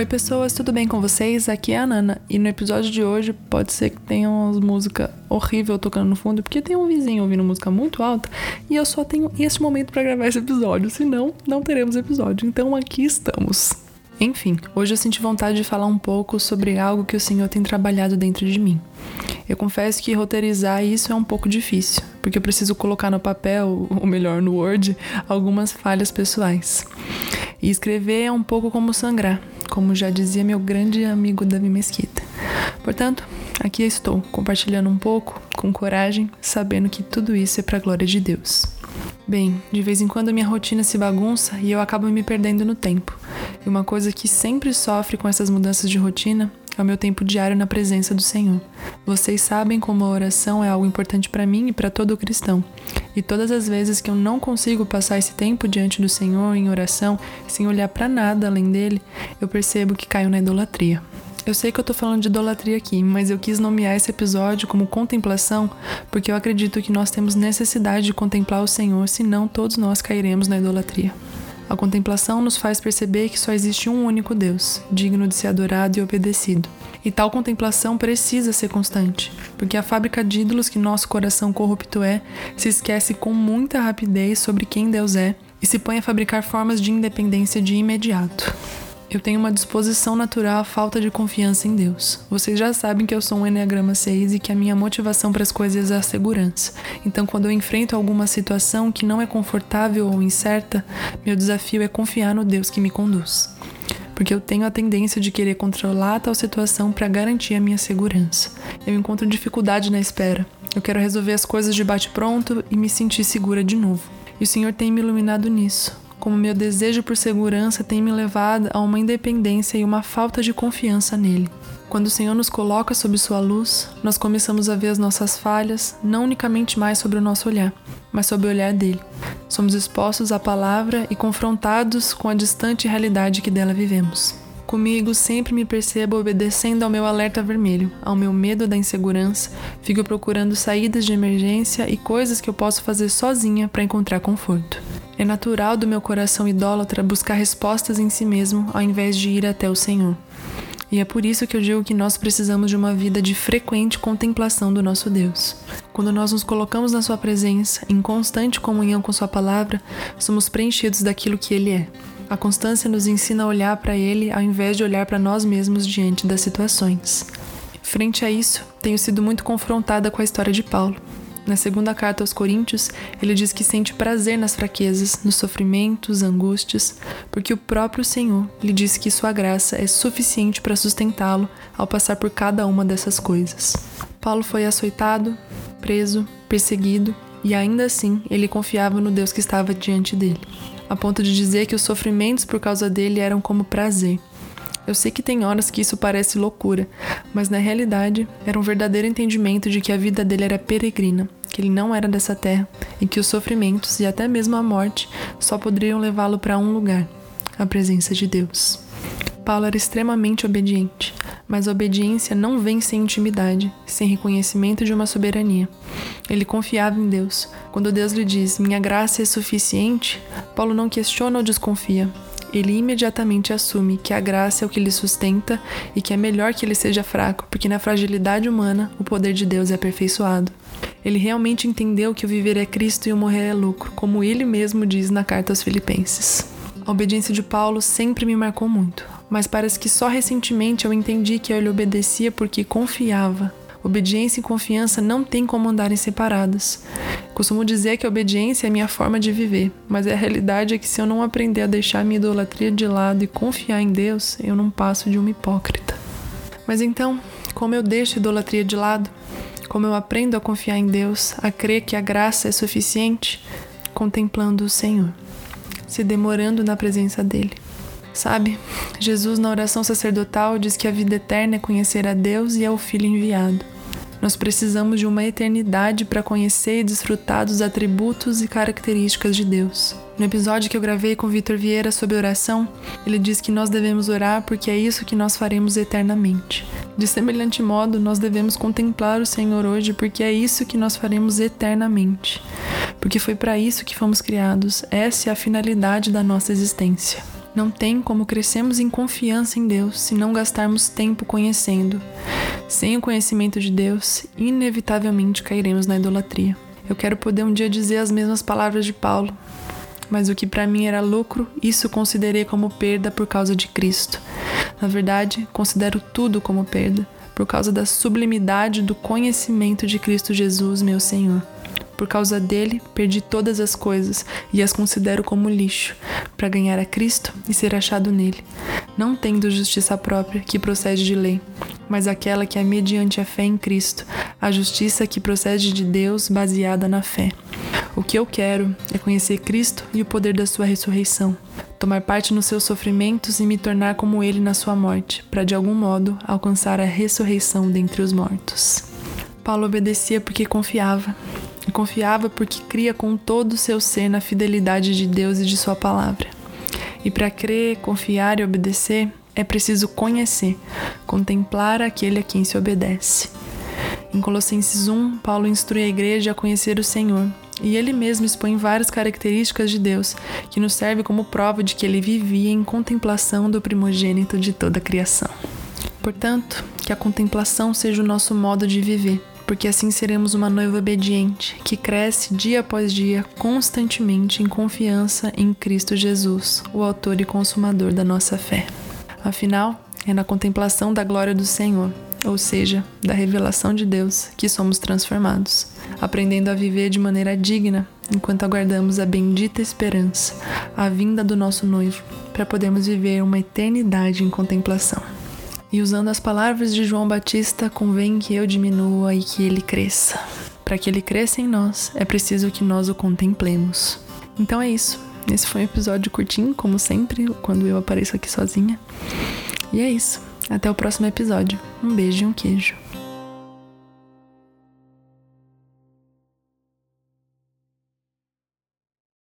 Oi, pessoas, tudo bem com vocês? Aqui é a Nana e no episódio de hoje pode ser que tenha umas música horrível tocando no fundo, porque tem um vizinho ouvindo música muito alta e eu só tenho este momento para gravar esse episódio, senão não teremos episódio. Então aqui estamos. Enfim, hoje eu senti vontade de falar um pouco sobre algo que o Senhor tem trabalhado dentro de mim. Eu confesso que roteirizar isso é um pouco difícil, porque eu preciso colocar no papel, ou melhor, no Word, algumas falhas pessoais. E escrever é um pouco como sangrar, como já dizia meu grande amigo Davi Mesquita. Portanto, aqui estou, compartilhando um pouco, com coragem, sabendo que tudo isso é para a glória de Deus. Bem, de vez em quando a minha rotina se bagunça e eu acabo me perdendo no tempo. E uma coisa que sempre sofre com essas mudanças de rotina é o meu tempo diário na presença do Senhor. Vocês sabem como a oração é algo importante para mim e para todo cristão. E todas as vezes que eu não consigo passar esse tempo diante do Senhor em oração, sem olhar para nada além dele, eu percebo que caio na idolatria. Eu sei que eu tô falando de idolatria aqui, mas eu quis nomear esse episódio como contemplação porque eu acredito que nós temos necessidade de contemplar o Senhor, senão todos nós cairemos na idolatria. A contemplação nos faz perceber que só existe um único Deus, digno de ser adorado e obedecido. E tal contemplação precisa ser constante, porque a fábrica de ídolos que nosso coração corrupto é se esquece com muita rapidez sobre quem Deus é e se põe a fabricar formas de independência de imediato. Eu tenho uma disposição natural à falta de confiança em Deus. Vocês já sabem que eu sou um Enneagrama 6 e que a minha motivação para as coisas é a segurança. Então, quando eu enfrento alguma situação que não é confortável ou incerta, meu desafio é confiar no Deus que me conduz. Porque eu tenho a tendência de querer controlar tal situação para garantir a minha segurança. Eu encontro dificuldade na espera. Eu quero resolver as coisas de bate-pronto e me sentir segura de novo. E o Senhor tem me iluminado nisso como meu desejo por segurança tem me levado a uma independência e uma falta de confiança nele. Quando o Senhor nos coloca sob sua luz, nós começamos a ver as nossas falhas, não unicamente mais sobre o nosso olhar, mas sob o olhar dele. Somos expostos à palavra e confrontados com a distante realidade que dela vivemos. Comigo sempre me percebo obedecendo ao meu alerta vermelho, ao meu medo da insegurança, fico procurando saídas de emergência e coisas que eu posso fazer sozinha para encontrar conforto. É natural do meu coração idólatra buscar respostas em si mesmo ao invés de ir até o Senhor. E é por isso que eu digo que nós precisamos de uma vida de frequente contemplação do nosso Deus. Quando nós nos colocamos na Sua presença, em constante comunhão com Sua palavra, somos preenchidos daquilo que Ele é. A constância nos ensina a olhar para Ele ao invés de olhar para nós mesmos diante das situações. Frente a isso, tenho sido muito confrontada com a história de Paulo. Na segunda carta aos Coríntios, ele diz que sente prazer nas fraquezas, nos sofrimentos, angústias, porque o próprio Senhor lhe diz que sua graça é suficiente para sustentá-lo ao passar por cada uma dessas coisas. Paulo foi açoitado, preso, perseguido, e ainda assim ele confiava no Deus que estava diante dele, a ponto de dizer que os sofrimentos por causa dele eram como prazer. Eu sei que tem horas que isso parece loucura, mas na realidade era um verdadeiro entendimento de que a vida dele era peregrina, que ele não era dessa terra e que os sofrimentos e até mesmo a morte só poderiam levá-lo para um lugar a presença de Deus. Paulo era extremamente obediente, mas a obediência não vem sem intimidade, sem reconhecimento de uma soberania. Ele confiava em Deus. Quando Deus lhe diz: Minha graça é suficiente, Paulo não questiona ou desconfia ele imediatamente assume que a graça é o que lhe sustenta e que é melhor que ele seja fraco, porque na fragilidade humana o poder de Deus é aperfeiçoado. Ele realmente entendeu que o viver é Cristo e o morrer é lucro, como ele mesmo diz na carta aos Filipenses. A obediência de Paulo sempre me marcou muito, mas parece que só recentemente eu entendi que ele obedecia porque confiava, Obediência e confiança não têm como andarem separadas. Costumo dizer que a obediência é minha forma de viver, mas a realidade é que se eu não aprender a deixar minha idolatria de lado e confiar em Deus, eu não passo de uma hipócrita. Mas então, como eu deixo a idolatria de lado? Como eu aprendo a confiar em Deus, a crer que a graça é suficiente? Contemplando o Senhor, se demorando na presença dEle. Sabe, Jesus na oração sacerdotal diz que a vida eterna é conhecer a Deus e ao Filho enviado. Nós precisamos de uma eternidade para conhecer e desfrutar dos atributos e características de Deus. No episódio que eu gravei com Vitor Vieira sobre oração, ele diz que nós devemos orar porque é isso que nós faremos eternamente. De semelhante modo, nós devemos contemplar o Senhor hoje porque é isso que nós faremos eternamente. Porque foi para isso que fomos criados, essa é a finalidade da nossa existência. Não tem como crescermos em confiança em Deus se não gastarmos tempo conhecendo. Sem o conhecimento de Deus, inevitavelmente cairemos na idolatria. Eu quero poder um dia dizer as mesmas palavras de Paulo, mas o que para mim era lucro, isso considerei como perda por causa de Cristo. Na verdade, considero tudo como perda, por causa da sublimidade do conhecimento de Cristo Jesus, meu Senhor. Por causa dele, perdi todas as coisas e as considero como lixo, para ganhar a Cristo e ser achado nele, não tendo justiça própria que procede de lei, mas aquela que é mediante a fé em Cristo, a justiça que procede de Deus baseada na fé. O que eu quero é conhecer Cristo e o poder da sua ressurreição, tomar parte nos seus sofrimentos e me tornar como ele na sua morte, para de algum modo alcançar a ressurreição dentre os mortos. Paulo obedecia porque confiava, confiava porque cria com todo o seu ser na fidelidade de Deus e de Sua palavra. E para crer, confiar e obedecer, é preciso conhecer, contemplar aquele a quem se obedece. Em Colossenses 1, Paulo instrui a igreja a conhecer o Senhor, e ele mesmo expõe várias características de Deus, que nos serve como prova de que ele vivia em contemplação do primogênito de toda a criação. Portanto, que a contemplação seja o nosso modo de viver, porque assim seremos uma noiva obediente, que cresce dia após dia constantemente em confiança em Cristo Jesus, o Autor e Consumador da nossa fé. Afinal, é na contemplação da glória do Senhor, ou seja, da revelação de Deus, que somos transformados, aprendendo a viver de maneira digna enquanto aguardamos a bendita esperança, a vinda do nosso noivo, para podermos viver uma eternidade em contemplação. E usando as palavras de João Batista, convém que eu diminua e que ele cresça. Para que ele cresça em nós, é preciso que nós o contemplemos. Então é isso. Esse foi um episódio curtinho, como sempre, quando eu apareço aqui sozinha. E é isso. Até o próximo episódio. Um beijo e um queijo.